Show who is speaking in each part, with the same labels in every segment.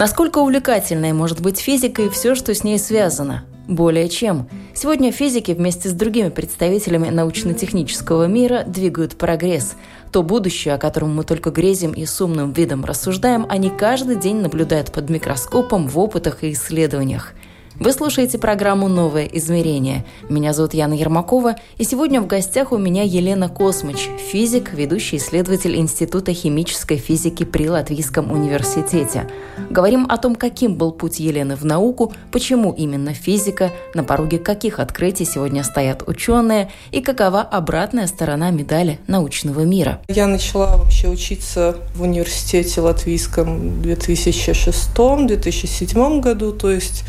Speaker 1: Насколько увлекательной может быть физика и все, что с ней связано? Более чем. Сегодня физики вместе с другими представителями научно-технического мира двигают прогресс. То будущее, о котором мы только грезим и с умным видом рассуждаем, они каждый день наблюдают под микроскопом в опытах и исследованиях – вы слушаете программу «Новое измерение». Меня зовут Яна Ермакова, и сегодня в гостях у меня Елена Космыч, физик, ведущий исследователь Института химической физики при Латвийском университете. Говорим о том, каким был путь Елены в науку, почему именно физика, на пороге каких открытий сегодня стоят ученые и какова обратная сторона медали научного мира.
Speaker 2: Я начала вообще учиться в университете латвийском в 2006-2007 году, то есть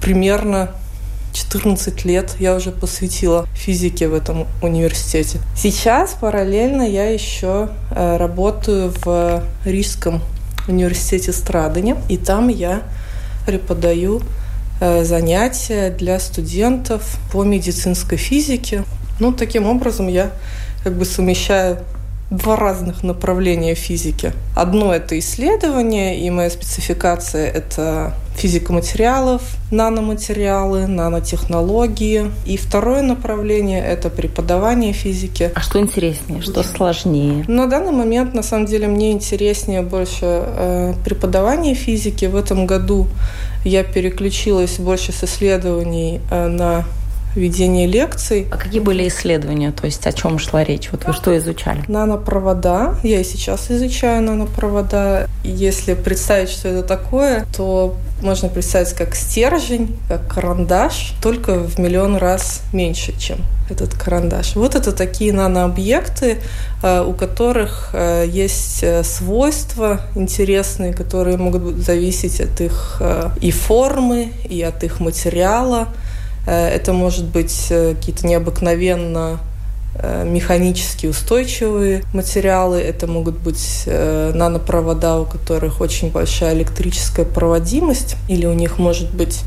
Speaker 2: примерно 14 лет я уже посвятила физике в этом университете. Сейчас параллельно я еще э, работаю в Рижском университете Страдания, и там я преподаю э, занятия для студентов по медицинской физике. Ну, таким образом я как бы совмещаю два разных направления физики. Одно — это исследование, и моя спецификация — это физика материалов, наноматериалы, нанотехнологии. И второе направление — это преподавание физики.
Speaker 1: А что интереснее, что сложнее?
Speaker 2: На данный момент, на самом деле, мне интереснее больше э, преподавание физики. В этом году я переключилась больше с исследований э, на ведение лекций.
Speaker 1: А какие были исследования? То есть о чем шла речь? Вот вы что изучали?
Speaker 2: Нанопровода. Я и сейчас изучаю нанопровода. Если представить, что это такое, то можно представить как стержень, как карандаш, только в миллион раз меньше, чем этот карандаш. Вот это такие нанообъекты, э, у которых э, есть э, свойства интересные, которые могут зависеть от их и формы, и от их материала. Э, это может быть э, какие-то необыкновенно э, механически устойчивые материалы, это могут быть нанопровода, у которых очень большая электрическая проводимость, или у них может быть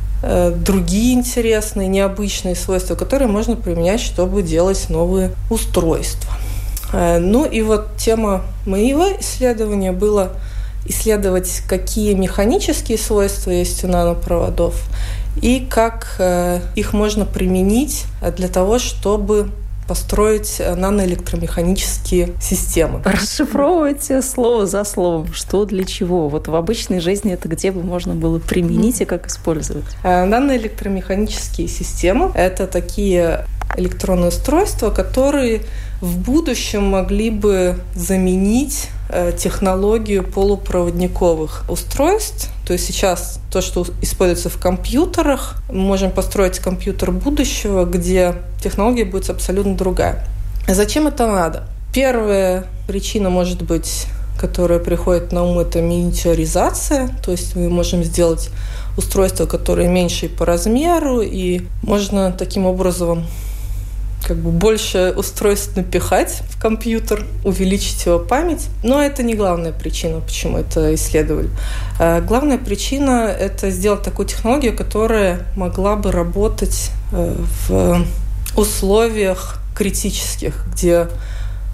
Speaker 2: другие интересные, необычные свойства, которые можно применять, чтобы делать новые устройства. Ну и вот тема моего исследования была исследовать, какие механические свойства есть у нанопроводов и как э, их можно применить для того, чтобы построить э, наноэлектромеханические системы.
Speaker 1: Расшифровывайте слово за словом, что для чего. Вот в обычной жизни это где бы можно было применить и как использовать?
Speaker 2: Э, наноэлектромеханические системы – это такие электронные устройства, которые в будущем могли бы заменить э, технологию полупроводниковых устройств. То есть сейчас то, что используется в компьютерах, мы можем построить компьютер будущего, где технология будет абсолютно другая. Зачем это надо? Первая причина может быть которая приходит на ум, это миниатюризация. То есть мы можем сделать устройство, которое меньше по размеру, и можно таким образом как бы больше устройств напихать в компьютер, увеличить его память. Но это не главная причина, почему это исследовали. А главная причина – это сделать такую технологию, которая могла бы работать э, в условиях критических, где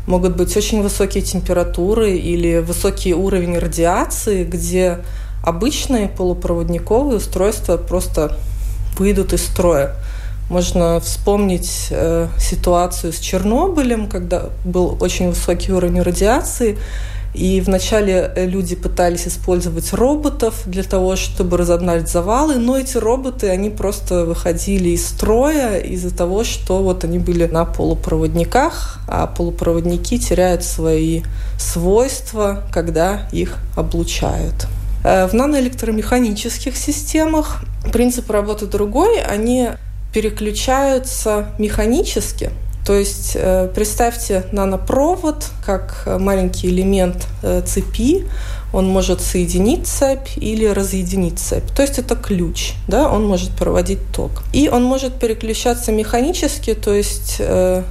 Speaker 2: могут быть очень высокие температуры или высокий уровень радиации, где обычные полупроводниковые устройства просто выйдут из строя. Можно вспомнить э, ситуацию с Чернобылем, когда был очень высокий уровень радиации, и вначале э, люди пытались использовать роботов для того, чтобы разогнать завалы, но эти роботы, они просто выходили из строя из-за того, что вот они были на полупроводниках, а полупроводники теряют свои свойства, когда их облучают. Э, в наноэлектромеханических системах принцип работы другой. Они переключаются механически. То есть э, представьте нанопровод как маленький элемент э, цепи, он может соединить цепь или разъединить цепь. То есть это ключ, да, он может проводить ток. И он может переключаться механически, то есть э,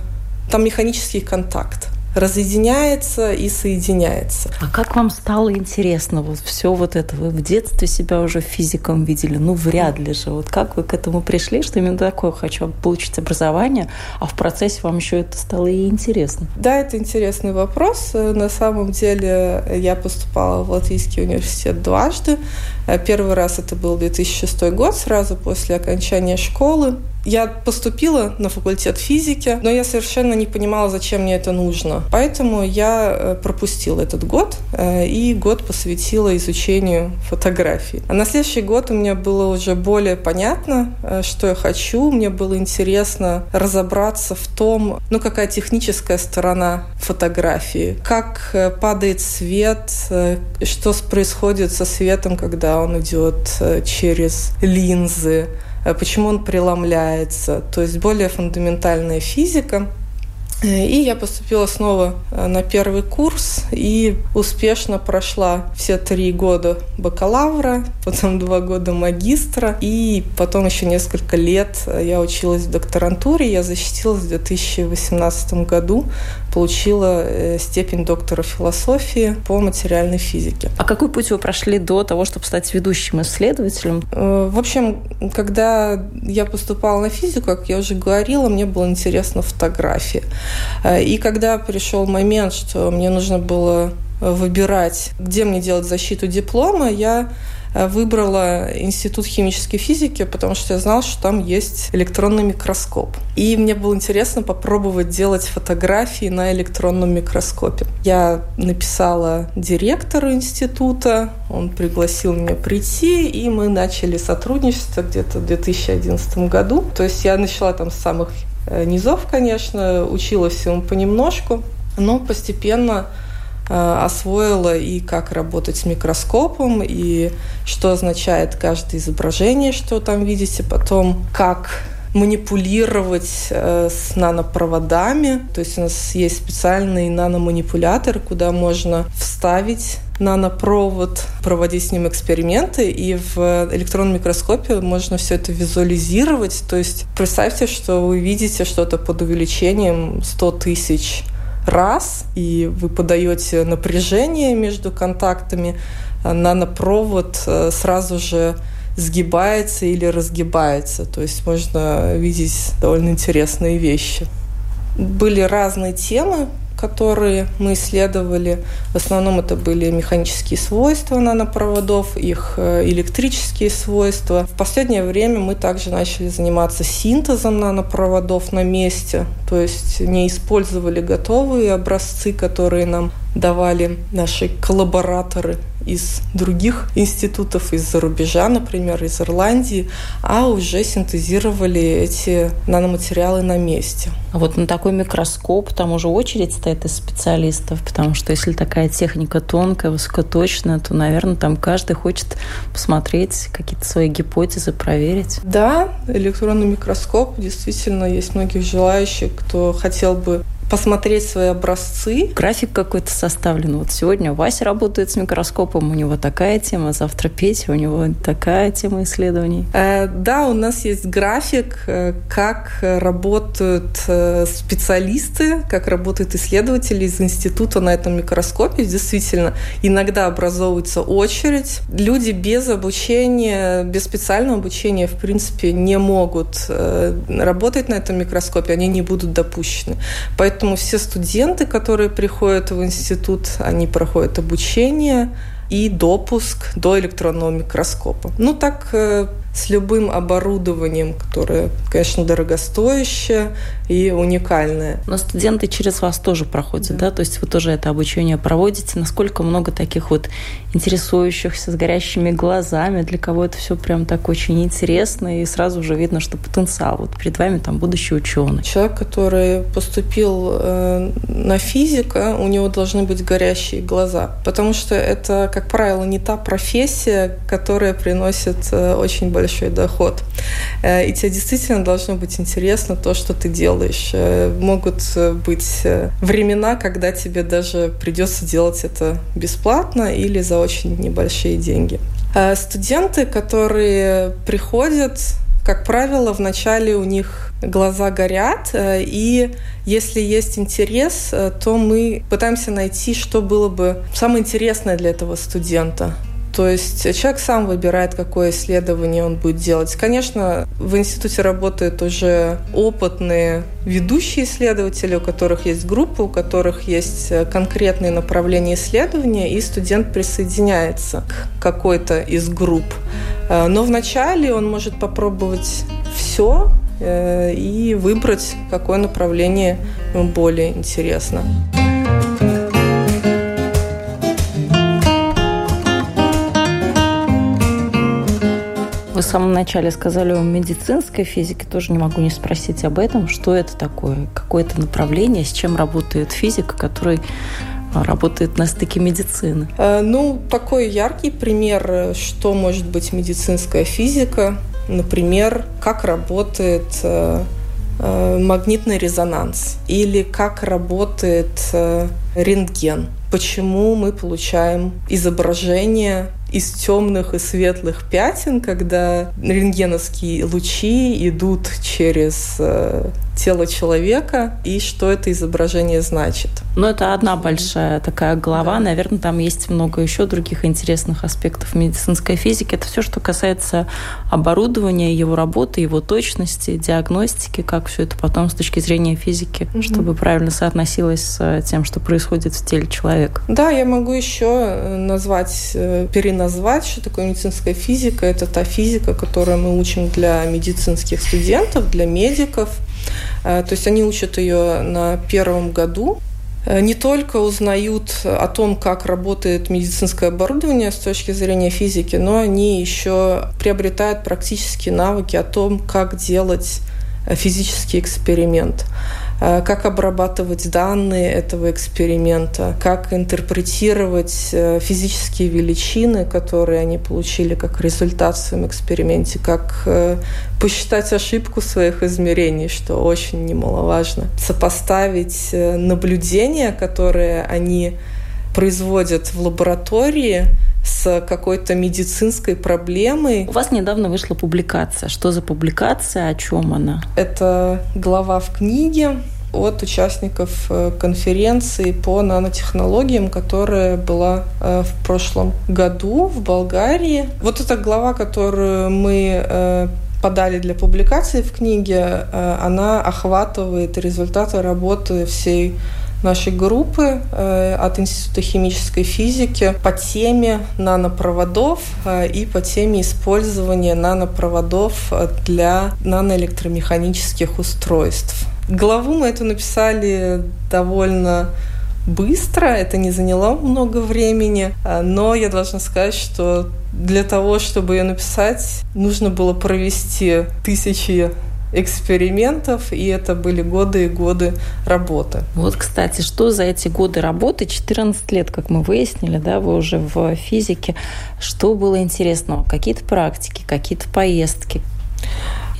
Speaker 2: там механический контакт разъединяется и соединяется.
Speaker 1: А как вам стало интересно вот все вот это? Вы в детстве себя уже физиком видели? Ну, вряд ли же. Вот как вы к этому пришли, что именно такое хочу получить образование, а в процессе вам еще это стало и интересно?
Speaker 2: Да, это интересный вопрос. На самом деле я поступала в Латвийский университет дважды. Первый раз это был 2006 год, сразу после окончания школы. Я поступила на факультет физики, но я совершенно не понимала, зачем мне это нужно. Поэтому я э, пропустила этот год э, и год посвятила изучению фотографии. А на следующий год у меня было уже более понятно, э, что я хочу. Мне было интересно разобраться в том, ну, какая техническая сторона фотографии, как падает свет, что происходит со светом, когда он идет через линзы, Э, почему он преломляется, то есть более фундаментальная физика. Э, и я поступила снова э, на первый курс и успешно прошла все три года бакалавра, потом два года магистра, и потом еще несколько лет я училась в докторантуре. Я защитилась в 2018 году получила э, степень доктора философии по материальной физике.
Speaker 1: А какой путь вы прошли до того, чтобы стать ведущим исследователем?
Speaker 2: Э, в общем, когда я поступала на физику, как я уже говорила, мне было интересно фотография. Э, и когда пришел момент, что мне нужно было выбирать, где мне делать защиту диплома, я выбрала Институт химической физики, потому что я знала, что там есть электронный микроскоп. И мне было интересно попробовать делать фотографии на электронном микроскопе. Я написала директору института, он пригласил меня прийти, и мы начали сотрудничество где-то в 2011 году. То есть я начала там с самых э, низов, конечно, училась всему понемножку, но постепенно Э, освоила и как работать с микроскопом, и что означает каждое изображение, что там видите, потом как манипулировать э, с нанопроводами. То есть у нас есть специальный наноманипулятор, куда можно вставить нанопровод, проводить с ним эксперименты, и в электронном микроскопе можно все это визуализировать. То есть представьте, что вы видите что-то под увеличением 100 тысяч раз, и вы подаете напряжение между контактами, а нанопровод э, сразу же сгибается или разгибается. То есть можно видеть довольно интересные вещи. Были разные темы, которые мы исследовали. В основном это были механические свойства нанопроводов, их э, электрические свойства. В последнее время мы также начали заниматься синтезом нанопроводов на месте, то есть не использовали готовые образцы, которые нам давали наши коллабораторы из других институтов, из-за рубежа, например, из Ирландии, а уже синтезировали эти наноматериалы на месте.
Speaker 1: А вот на такой микроскоп там уже очередь стоит из специалистов, потому что если такая техника тонкая, высокоточная, то, наверное, там каждый хочет посмотреть какие-то свои гипотезы, проверить.
Speaker 2: Да, электронный микроскоп. Действительно, есть многих желающих, кто хотел бы посмотреть свои образцы.
Speaker 1: График какой-то составлен. Вот сегодня Вася работает с микроскопом, у него такая тема, завтра Петя, у него такая тема исследований.
Speaker 2: Э, да, у нас есть график, э, как работают э, специалисты, как работают исследователи из института на этом микроскопе. Действительно, иногда образовывается очередь. Люди без обучения, без специального обучения, в принципе, не могут работать на этом микроскопе, они не будут допущены. Поэтому Поэтому все студенты, которые приходят в институт, они проходят обучение и допуск до электронного микроскопа. Ну так э, с любым оборудованием, которое, конечно, дорогостоящее и уникальное.
Speaker 1: Но студенты через вас тоже проходят, да? да? То есть вы тоже это обучение проводите. Насколько много таких вот интересующихся с горящими глазами, для кого это все прям так очень интересно, и сразу же видно, что потенциал. Вот перед вами там будущий ученый.
Speaker 2: Человек, который поступил э, на физика, у него должны быть горящие глаза, потому что это, как правило, не та профессия, которая приносит э, очень большой большой доход. Э, и тебе действительно должно быть интересно то, что ты делаешь. Э, могут быть времена, когда тебе даже придется делать это бесплатно или за очень небольшие деньги. Студенты, которые приходят как правило, вначале у них глаза горят, э, и если есть интерес, э, то мы пытаемся найти, что было бы самое интересное для этого студента. То есть человек сам выбирает, какое исследование он будет делать. Конечно, в институте работают уже опытные ведущие исследователи, у которых есть группы, у которых есть э, конкретные направления исследования, и студент присоединяется к какой-то из групп. Э, но вначале он может попробовать все э, и выбрать, какое направление ему более интересно.
Speaker 1: В самом начале сказали о медицинской физике, тоже не могу не спросить об этом. Что это такое? Какое-то направление, с чем работает физика, который работает на стыке медицины?
Speaker 2: Э, ну, такой яркий пример, что может быть медицинская физика. Например, как работает э, э, магнитный резонанс или как работает рентген. Почему мы получаем изображение из темных и светлых пятен, когда рентгеновские лучи идут через э, тело человека и что это изображение значит.
Speaker 1: Ну, это одна большая такая глава. Да. Наверное, там есть много еще других интересных аспектов медицинской физики. Это все, что касается оборудования, его работы, его точности, диагностики, как все это потом с точки зрения физики, угу. чтобы правильно соотносилось с тем, что происходит в теле человека.
Speaker 2: Да, я могу еще э, назвать, э, переносить назвать, что такое медицинская физика. Это та физика, которую мы учим для медицинских студентов, для медиков. Э, то есть они учат ее на первом году. Э, не только узнают о том, как работает медицинское оборудование с точки зрения физики, но они еще приобретают практические навыки о том, как делать э, физический эксперимент. Э, как обрабатывать данные этого эксперимента, как интерпретировать э, физические величины, которые они получили как результат в своем эксперименте, как э, посчитать ошибку своих измерений, что очень немаловажно, сопоставить наблюдения, которые они производят в лаборатории, с какой-то медицинской проблемой.
Speaker 1: У вас недавно вышла публикация. Что за публикация, о чем она?
Speaker 2: Это глава в книге от участников э, конференции по нанотехнологиям, которая была э, в прошлом году в Болгарии. Вот эта глава, которую мы э, подали для публикации в книге, она охватывает результаты работы всей нашей группы от Института химической физики по теме нанопроводов и по теме использования нанопроводов для наноэлектромеханических устройств. Главу мы эту написали довольно быстро, это не заняло много времени, э, но я должна сказать, что для того, чтобы ее написать, нужно было провести тысячи экспериментов, и это были годы и годы работы.
Speaker 1: Вот, кстати, что за эти годы работы, 14 лет, как мы выяснили, да, вы уже в физике, что было интересного? Какие-то практики, какие-то поездки?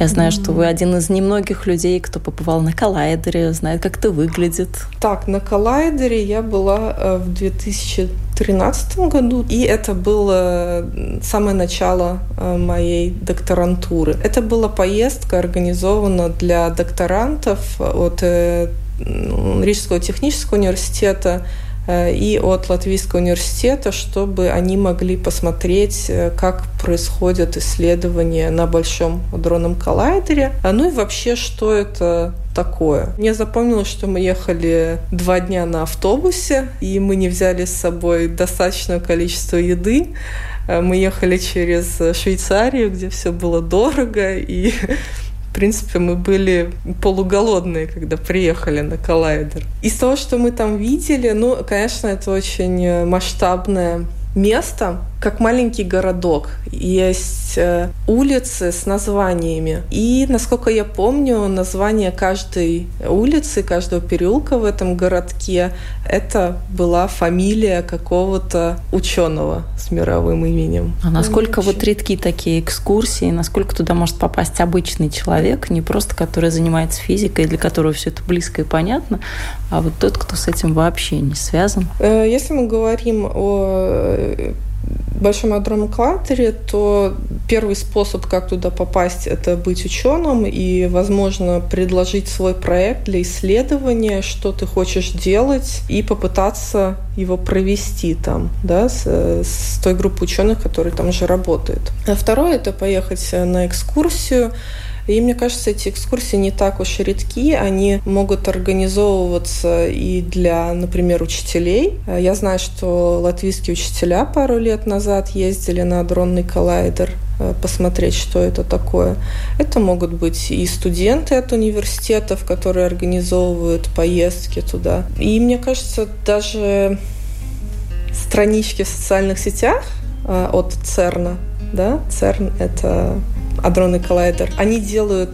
Speaker 1: Я знаю, что вы один из немногих людей, кто побывал на коллайдере, знает, как это выглядит.
Speaker 2: Так, на коллайдере я была э, в 2013 году, и это было самое начало э, моей докторантуры. Это была поездка, организована для докторантов от э, Рижского технического университета Э, и от Латвийского университета, чтобы они могли посмотреть, э, как происходят исследования на Большом адронном коллайдере. А ну и вообще, что это такое. Мне запомнилось, что мы ехали два дня на автобусе, и мы не взяли с собой достаточное количество еды. Э, мы ехали через Швейцарию, где все было дорого, и в принципе, мы были полуголодные, когда приехали на коллайдер. Из того, что мы там видели, ну, конечно, это очень масштабное место, как маленький городок. Есть э, улицы с названиями. И, насколько я помню, название каждой улицы, каждого переулка в этом городке это была фамилия какого-то ученого с мировым именем.
Speaker 1: А насколько ну, вот редки такие экскурсии, насколько туда может попасть обычный человек, не просто который занимается физикой, для которого все это близко и понятно, а вот тот, кто с этим вообще не связан?
Speaker 2: Э, если мы говорим о э, Большом адронном кластере, то первый способ, как туда попасть, это быть ученым и, возможно, предложить свой проект для исследования, что ты хочешь делать, и попытаться его провести там, да, с, с той группой ученых, которые там же работают. А второе – это поехать на экскурсию, и мне кажется, эти экскурсии не так уж и редки. Они могут организовываться и для, например, учителей. Я знаю, что латвийские учителя пару лет назад ездили на дронный коллайдер э, посмотреть, что это такое. Это могут быть и студенты от университетов, которые организовывают поездки туда. И мне кажется, даже странички в социальных сетях от ЦЕРНа, да, ЦЕРН — это Адронный коллайдер. Они делают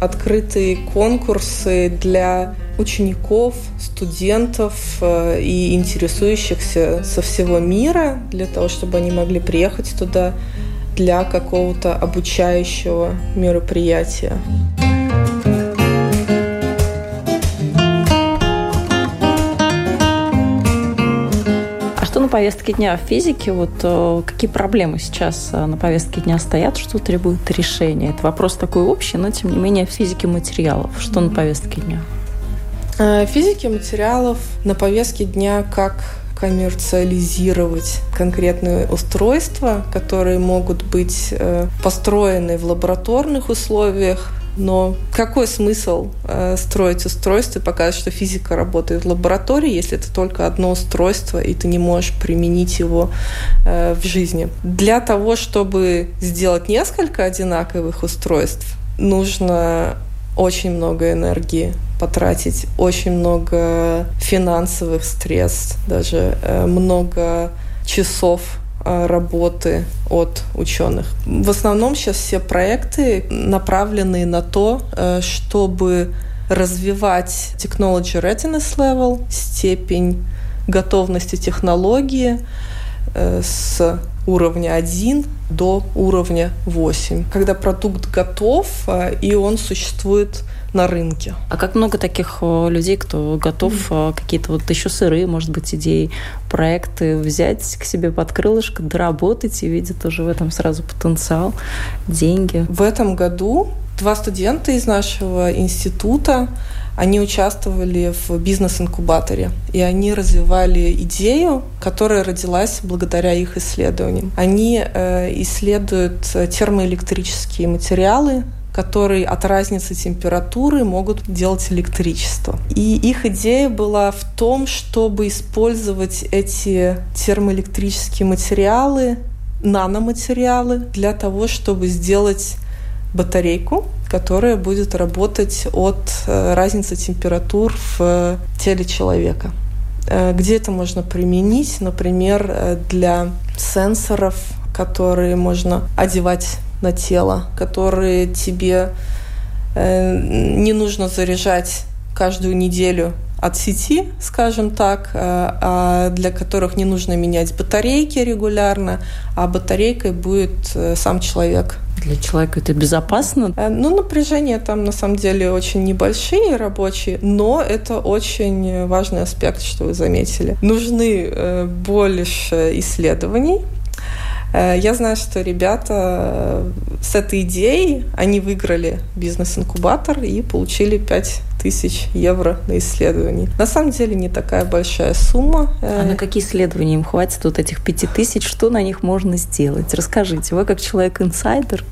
Speaker 2: открытые конкурсы для учеников, студентов э, и интересующихся со всего мира, для того, чтобы они могли приехать туда для какого-то обучающего мероприятия.
Speaker 1: Повестке дня в физике, вот э, какие проблемы сейчас э, на повестке дня стоят, что требует решения? Это вопрос такой общий, но тем не менее в физике материалов. Что на повестке дня?
Speaker 2: Э, физики материалов на повестке дня как коммерциализировать конкретные устройства, которые могут быть построены в лабораторных условиях, но какой смысл э, строить устройство и показывать, что физика работает в лаборатории, если это только одно устройство, и ты не можешь применить его э, в жизни? Для того, чтобы сделать несколько одинаковых устройств, нужно очень много энергии потратить, очень много финансовых средств, даже э, много часов работы от ученых. В основном сейчас все проекты направлены на то, э, чтобы развивать technology readiness level, степень готовности технологии э, с уровня 1 до уровня 8. Когда продукт готов, и он существует на рынке.
Speaker 1: А как много таких людей, кто готов mm. какие-то вот еще сырые, может быть, идеи, проекты взять к себе под крылышко, доработать и видят тоже в этом сразу потенциал, деньги?
Speaker 2: В этом году два студента из нашего института они участвовали в бизнес-инкубаторе, и они развивали идею, которая родилась благодаря их исследованиям. Они э, исследуют термоэлектрические материалы, которые от разницы температуры могут делать электричество. И их идея была в том, чтобы использовать эти термоэлектрические материалы, наноматериалы, для того, чтобы сделать батарейку, которая будет работать от э, разницы температур в э, теле человека. Э, где это можно применить? Например, для сенсоров, которые можно одевать на тело, которые тебе э, не нужно заряжать каждую неделю от сети, скажем так, э, а для которых не нужно менять батарейки регулярно, а батарейкой будет э, сам человек.
Speaker 1: Для человека это безопасно?
Speaker 2: Ну, напряжения там на самом деле очень небольшие рабочие, но это очень важный аспект, что вы заметили. Нужны больше исследований, я знаю, что ребята э, с этой идеей, они выиграли бизнес-инкубатор и получили 5 тысяч евро на исследование. На самом деле не такая большая сумма.
Speaker 1: А на какие исследования им хватит вот этих пяти тысяч? Что на них можно сделать? Расскажите. Вы как человек-инсайдер,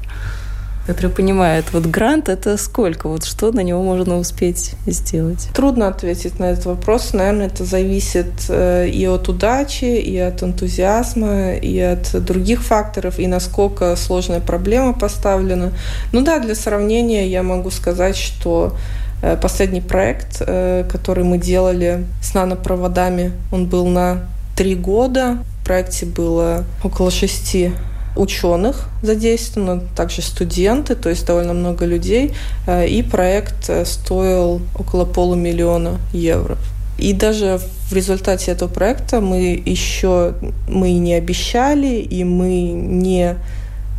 Speaker 1: который понимает, вот грант это сколько, вот что на него можно успеть сделать?
Speaker 2: Трудно ответить на этот вопрос. Наверное, это зависит э, и от удачи, и от энтузиазма, и от других факторов, и насколько сложная проблема поставлена. Ну да, для сравнения я могу сказать, что э, последний проект, э, который мы делали с нанопроводами, он был на три года. В проекте было около шести ученых задействовано, также студенты, то есть довольно много людей. Э, и проект э, стоил около полумиллиона евро. И даже в результате этого проекта мы еще мы не обещали, и мы не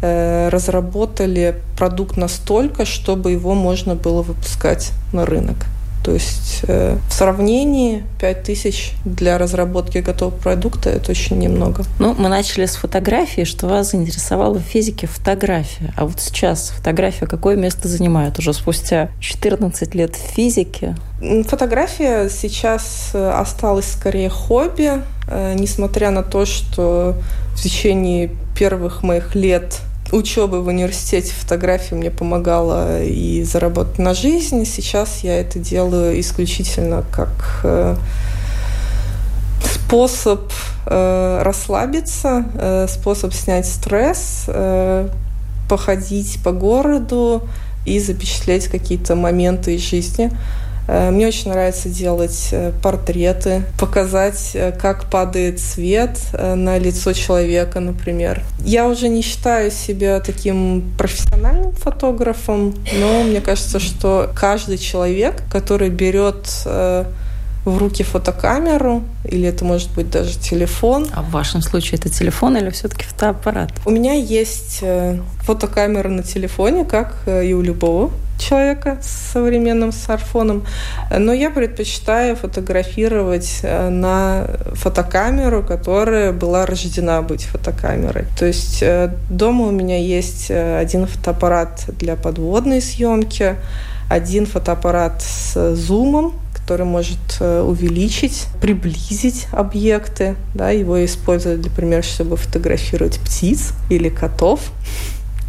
Speaker 2: э, разработали продукт настолько, чтобы его можно было выпускать на рынок. То есть э, в сравнении 5000 для разработки готового продукта это очень немного.
Speaker 1: Ну, мы начали с фотографии, что вас заинтересовало в физике фотография. А вот сейчас фотография какое место занимает уже спустя 14 лет в физике?
Speaker 2: Фотография сейчас э, осталась скорее хобби, э, несмотря на то, что в течение первых моих лет учебы в университете фотографии мне помогала и заработать на жизнь. Сейчас я это делаю исключительно как э, способ э, расслабиться, э, способ снять стресс, походить по городу и запечатлеть какие-то моменты из жизни. Э, мне очень нравится делать э, портреты, показать, э, как падает свет на лицо человека, например. Я уже не считаю себя таким профессиональным фотографом, но мне кажется, что каждый человек, который берет в руки фотокамеру, или это может быть даже телефон.
Speaker 1: А в вашем случае это телефон или все-таки фотоаппарат?
Speaker 2: У меня есть фотокамера на телефоне, как и у любого человека с современным смартфоном, но я предпочитаю фотографировать э, на фотокамеру, которая была рождена быть фотокамерой. То есть э, дома у меня есть э, один фотоаппарат для подводной съемки, один фотоаппарат с зумом, который может увеличить, приблизить объекты. Да, его используют, например, чтобы фотографировать птиц или котов.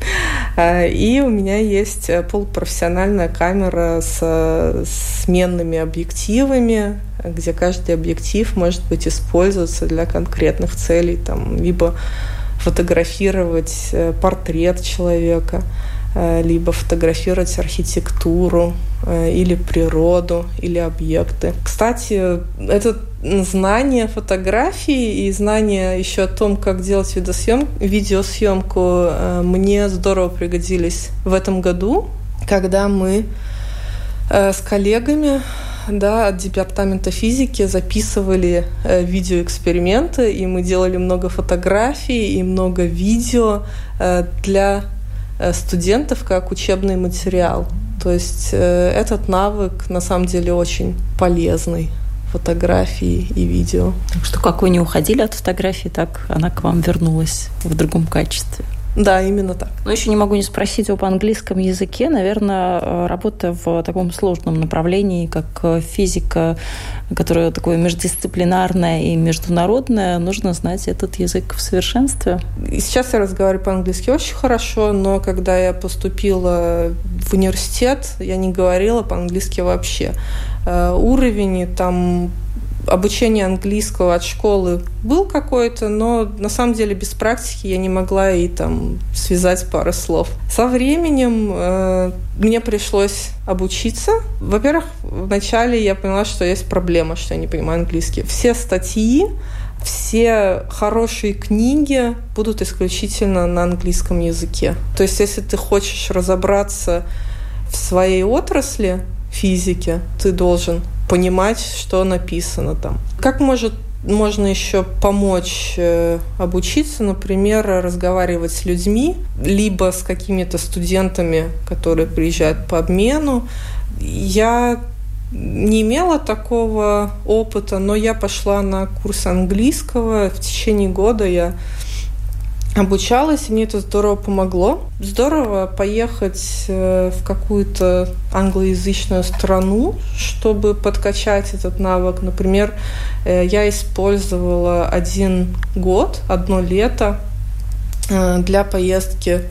Speaker 2: А, и у меня есть э, полупрофессиональная камера с сменными объективами, где каждый объектив может быть использоваться для конкретных целей, там, либо фотографировать э, портрет человека, Э, либо фотографировать архитектуру э, или природу, или объекты. Кстати, это знание фотографии и знание еще о том, как делать видосъем... видеосъемку э, мне здорово пригодились в этом году, когда мы с коллегами да, от департамента физики записывали видеоэксперименты, и мы делали много фотографий и много видео для Э, студентов как учебный материал. То есть э, этот навык на самом деле очень полезный фотографии и видео.
Speaker 1: Так что как вы не уходили от фотографии, так она к вам вернулась в другом качестве.
Speaker 2: Да, именно так.
Speaker 1: Но еще не могу не спросить об английском языке. Наверное, э, работа в таком сложном направлении, как э, физика, которая такое междисциплинарное и международное, нужно знать этот язык в совершенстве.
Speaker 2: сейчас я разговариваю по-английски очень хорошо, но когда я поступила в университет, я не говорила по-английски вообще. Э, уровень там обучение английского от школы был какой-то, но на самом деле без практики я не могла и там связать пару слов. Со временем э, мне пришлось обучиться. Во-первых, вначале я поняла, что есть проблема, что я не понимаю английский. Все статьи, все хорошие книги будут исключительно на английском языке. То есть, если ты хочешь разобраться в своей отрасли физики, ты должен понимать, что написано там. Как может можно еще помочь э, обучиться, например, разговаривать с людьми, либо с какими-то студентами, которые приезжают по обмену. Я не имела такого опыта, но я пошла на курс английского. В течение года я обучалась, и мне это здорово помогло. Здорово поехать э, в какую-то англоязычную страну, чтобы подкачать этот навык. Например, э, я использовала один год, одно лето э, для поездки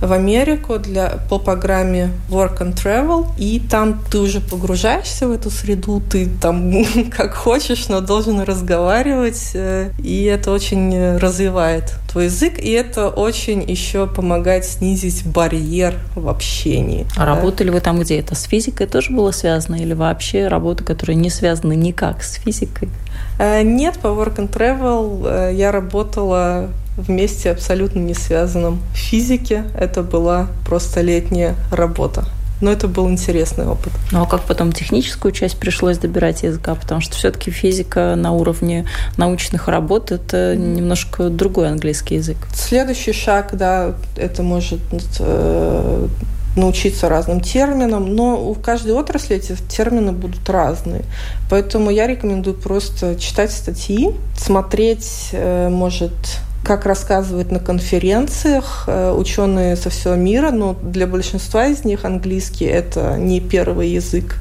Speaker 2: в Америку для, по программе Work and Travel, и там ты уже погружаешься в эту среду, ты там как хочешь, но должен разговаривать, э, и это очень развивает твой язык, и это очень еще помогает снизить барьер в общении.
Speaker 1: А да? работали вы там где? Это с физикой тоже было связано или вообще работы, которые не связаны никак с физикой?
Speaker 2: Э, нет, по Work and Travel э, я работала вместе абсолютно не связанном в физике. Это была просто летняя работа. Но это был интересный опыт.
Speaker 1: Ну а как потом техническую часть пришлось добирать языка? Потому что все-таки физика на уровне научных работ это немножко другой английский язык.
Speaker 2: Следующий шаг, да, это может э, научиться разным терминам, но у каждой отрасли эти термины будут разные. Поэтому я рекомендую просто читать статьи, смотреть, э, может, как рассказывают на конференциях э, ученые со всего мира, но для большинства из них английский это не первый язык.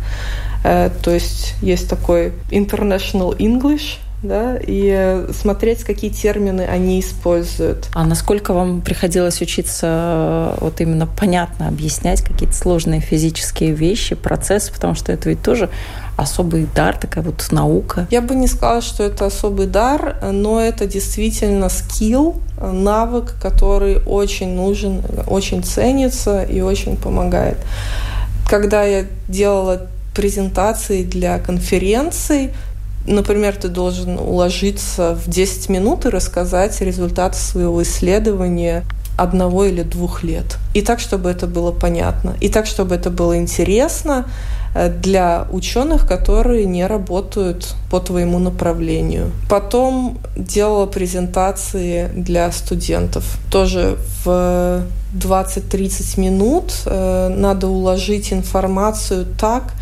Speaker 2: Э, то есть есть такой international English, да, и смотреть, какие термины они используют.
Speaker 1: А насколько вам приходилось учиться вот именно понятно объяснять какие-то сложные физические вещи, процессы, потому что это ведь тоже особый дар, такая вот наука?
Speaker 2: Я бы не сказала, что это особый дар, но это действительно скилл, навык, который очень нужен, очень ценится и очень помогает. Когда я делала презентации для конференций, Например, ты должен уложиться в 10 минут и рассказать результаты своего исследования одного или двух лет. И так, чтобы это было понятно. И так, чтобы это было интересно э, для ученых, которые не работают по твоему направлению. Потом делала презентации для студентов. Тоже в 20-30 минут э, надо уложить информацию так,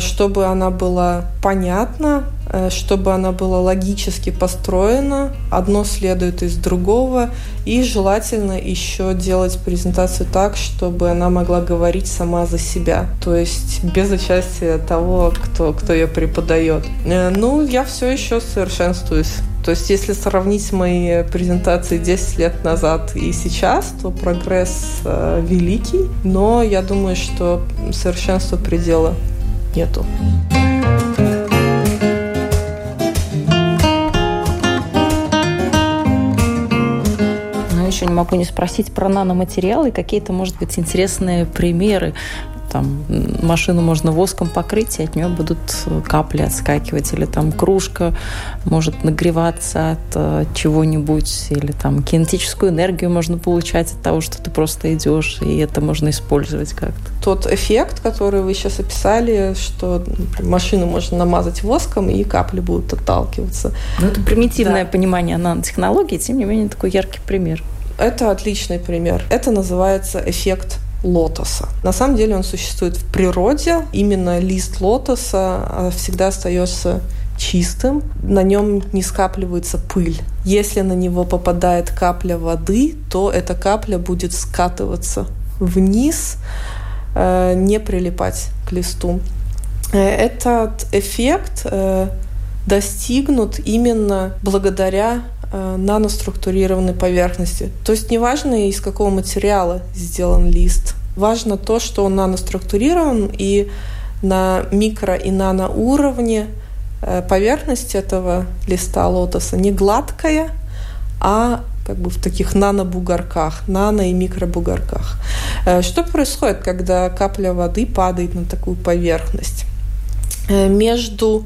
Speaker 2: чтобы она была понятна, э, чтобы она была логически построена, одно следует из другого, и желательно еще делать презентацию так, чтобы она могла говорить сама за себя, то есть без участия того, кто, кто ее преподает. Э, ну, я все еще совершенствуюсь. То есть, если сравнить мои презентации 10 лет назад и сейчас, то прогресс э, великий, но я думаю, что совершенство предела нету.
Speaker 1: Еще не могу не спросить про наноматериалы. Какие-то, может быть, интересные примеры там машину можно воском покрыть, и от нее будут капли отскакивать, или там кружка может нагреваться от э, чего-нибудь, или там кинетическую энергию можно получать от того, что ты просто идешь, и это можно использовать как-то.
Speaker 2: Тот эффект, который вы сейчас описали, что машину можно намазать воском, и капли будут отталкиваться.
Speaker 1: Ну, это примитивное да. понимание нанотехнологии, тем не менее, такой яркий пример.
Speaker 2: Это отличный пример. Это называется эффект лотоса. На самом деле он существует в природе. Именно лист лотоса а, всегда остается чистым, на нем не скапливается пыль. Если на него попадает капля воды, то эта капля будет скатываться вниз, э, не прилипать к листу. Э, этот эффект э, достигнут именно благодаря наноструктурированной поверхности. То есть неважно, из какого материала сделан лист, важно то, что он наноструктурирован и на микро и нано уровне э, поверхность этого листа лотоса не гладкая, а как бы в таких нано-бугорках, нано- и микробугорках. Э, что происходит, когда капля воды падает на такую поверхность? Э, между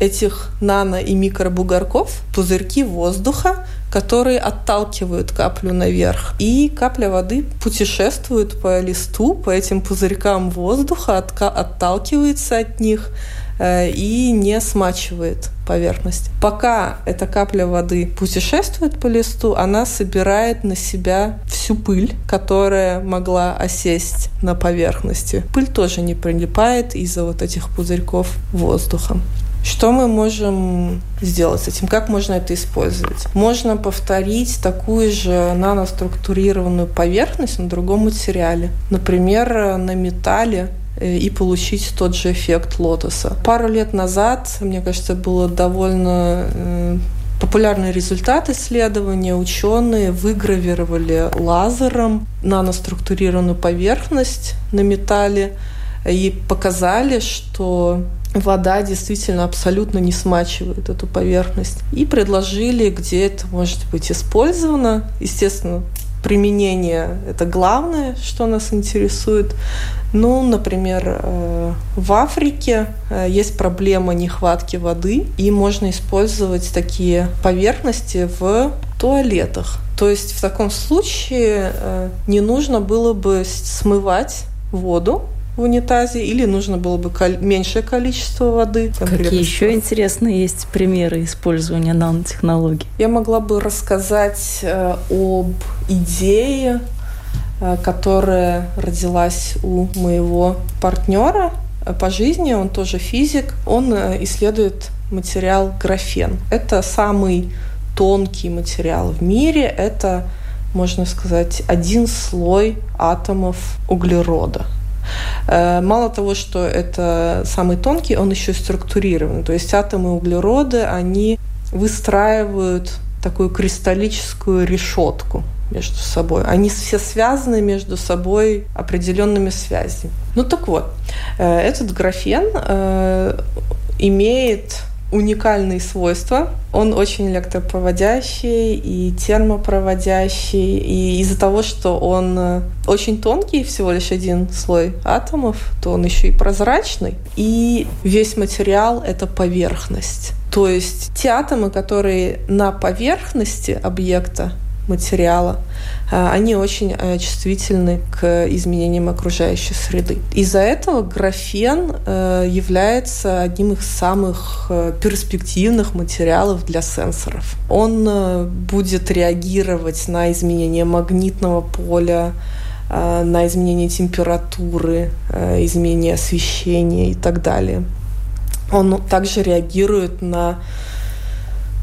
Speaker 2: этих нано- и микробугорков пузырьки воздуха, которые отталкивают каплю наверх. И капля воды путешествует по листу, по этим пузырькам воздуха, отталкивается от них э, и не смачивает поверхность. Пока эта капля воды путешествует по листу, она собирает на себя всю пыль, которая могла осесть на поверхности. Пыль тоже не прилипает из-за вот этих пузырьков воздуха. Что мы можем сделать с этим? Как можно это использовать? Можно повторить такую же наноструктурированную поверхность на другом материале. Например, на металле э, и получить тот же эффект лотоса. Пару лет назад, мне кажется, было довольно э, популярный результат исследования. Ученые выгравировали лазером наноструктурированную поверхность на металле и показали, что вода действительно абсолютно не смачивает эту поверхность. И предложили, где это может быть использовано. Естественно, применение – это главное, что нас интересует. Ну, например, э, в Африке э, есть проблема нехватки воды, и можно использовать такие поверхности в туалетах. То есть в таком случае э, не нужно было бы смывать воду, в унитазе, или нужно было бы кол- меньшее количество воды.
Speaker 1: Какие еще интересные есть примеры использования нанотехнологий?
Speaker 2: Я могла бы рассказать э, об идее, э, которая родилась у моего партнера по жизни, он тоже физик, он э, исследует материал графен. Это самый тонкий материал в мире, это, можно сказать, один слой атомов углерода. Э, мало того, что это самый тонкий, он еще структурирован. То есть атомы углерода, они выстраивают такую кристаллическую решетку между собой. Они все связаны между собой определенными связями. Ну так вот, э, этот графен э, имеет уникальные свойства. Он очень электропроводящий и термопроводящий. И из-за того, что он э, очень тонкий, всего лишь один слой атомов, то он еще и прозрачный. И весь материал — это поверхность. То есть те атомы, которые на поверхности объекта, материала, а, они очень э, чувствительны к изменениям окружающей среды. Из-за этого графен э, является одним из самых э, перспективных материалов для сенсоров. Он будет реагировать на изменения магнитного поля, на изменение температуры, изменение освещения и так далее. Он также реагирует на,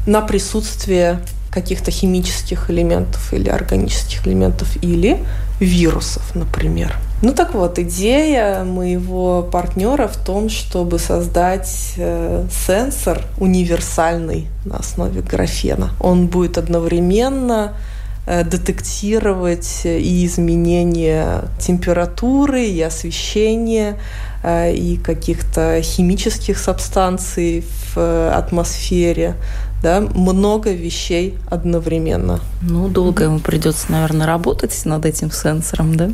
Speaker 2: на присутствие каких-то химических элементов или органических элементов или вирусов, например. Ну так вот, идея моего партнера в том, чтобы создать э, сенсор универсальный на основе графена. Он будет одновременно э, детектировать и изменения температуры, и освещения, и каких-то химических субстанций в атмосфере, да, много вещей одновременно.
Speaker 1: Ну, долго ему придется, наверное, работать над этим сенсором, да?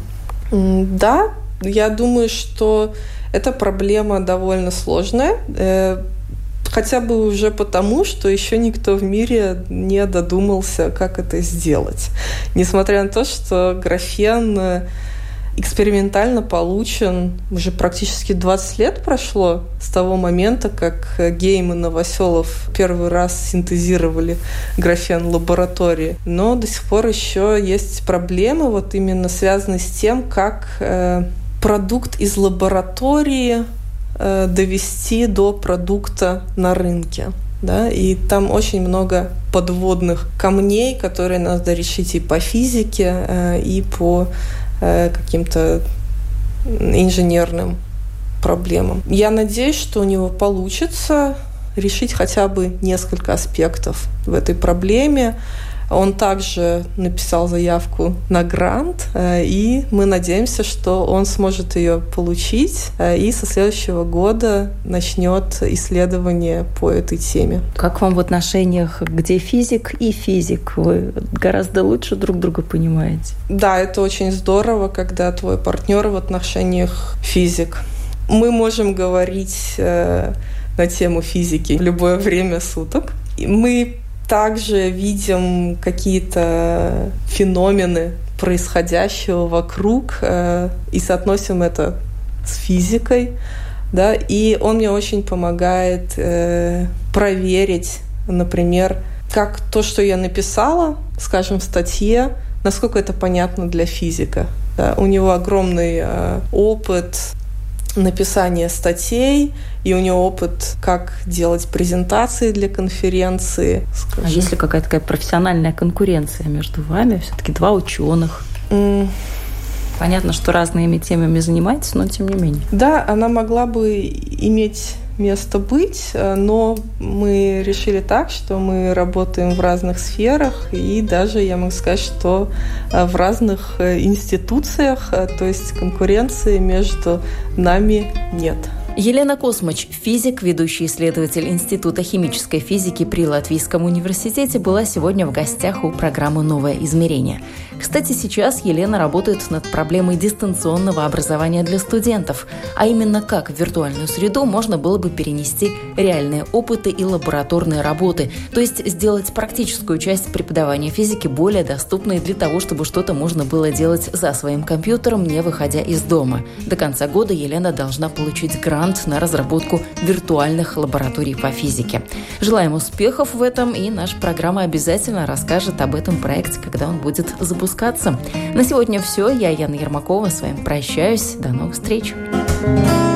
Speaker 2: Да, я думаю, что эта проблема довольно сложная. Э, хотя бы уже потому, что еще никто в мире не додумался, как это сделать. Несмотря на то, что графен э, экспериментально получен. Уже практически 20 лет прошло с того момента, как Гейм и Новоселов первый раз синтезировали графен в лаборатории. Но до сих пор еще есть проблемы, вот именно связанные с тем, как э, продукт из лаборатории э, довести до продукта на рынке. Да, и там очень много подводных камней, которые надо решить и по физике, э, и по каким-то инженерным проблемам. Я надеюсь, что у него получится решить хотя бы несколько аспектов в этой проблеме. Он также написал заявку на грант, э, и мы надеемся, что он сможет ее получить э, и со следующего года начнет исследование по этой теме.
Speaker 1: Как вам в отношениях, где физик и физик? Вы гораздо лучше друг друга понимаете?
Speaker 2: Да, это очень здорово, когда твой партнер в отношениях физик. Мы можем говорить э, на тему физики в любое время суток. Мы также видим какие-то феномены происходящего вокруг э, и соотносим это с физикой, да, и он мне очень помогает э, проверить, например, как то, что я написала, скажем, в статье, насколько это понятно для физика. Да. У него огромный э, опыт написания статей, и у него опыт, как делать презентации для конференции.
Speaker 1: Скажем. А есть ли какая-то такая профессиональная конкуренция между вами? Все-таки два ученых. Mm. Понятно, что разными темами занимаетесь, но тем не менее.
Speaker 2: Да, она могла бы иметь место быть, э, но мы решили так, что мы работаем в разных сферах и даже, я могу сказать, что э, в разных институциях, то есть конкуренции между нами нет.
Speaker 3: Елена Космоч, физик, ведущий исследователь Института химической физики при Латвийском университете, была сегодня в гостях у программы «Новое измерение». Кстати, сейчас Елена работает над проблемой дистанционного образования для студентов, а именно как в виртуальную среду можно было бы перенести реальные опыты и лабораторные работы, то есть сделать практическую часть преподавания физики более доступной для того, чтобы что-то можно было делать за своим компьютером, не выходя из дома. До конца года Елена должна получить грант на разработку виртуальных лабораторий по физике. Желаем успехов в этом, и наша программа обязательно расскажет об этом проекте, когда он будет запускаться. На сегодня все. Я, Яна Ермакова, с вами прощаюсь. До новых встреч. thank you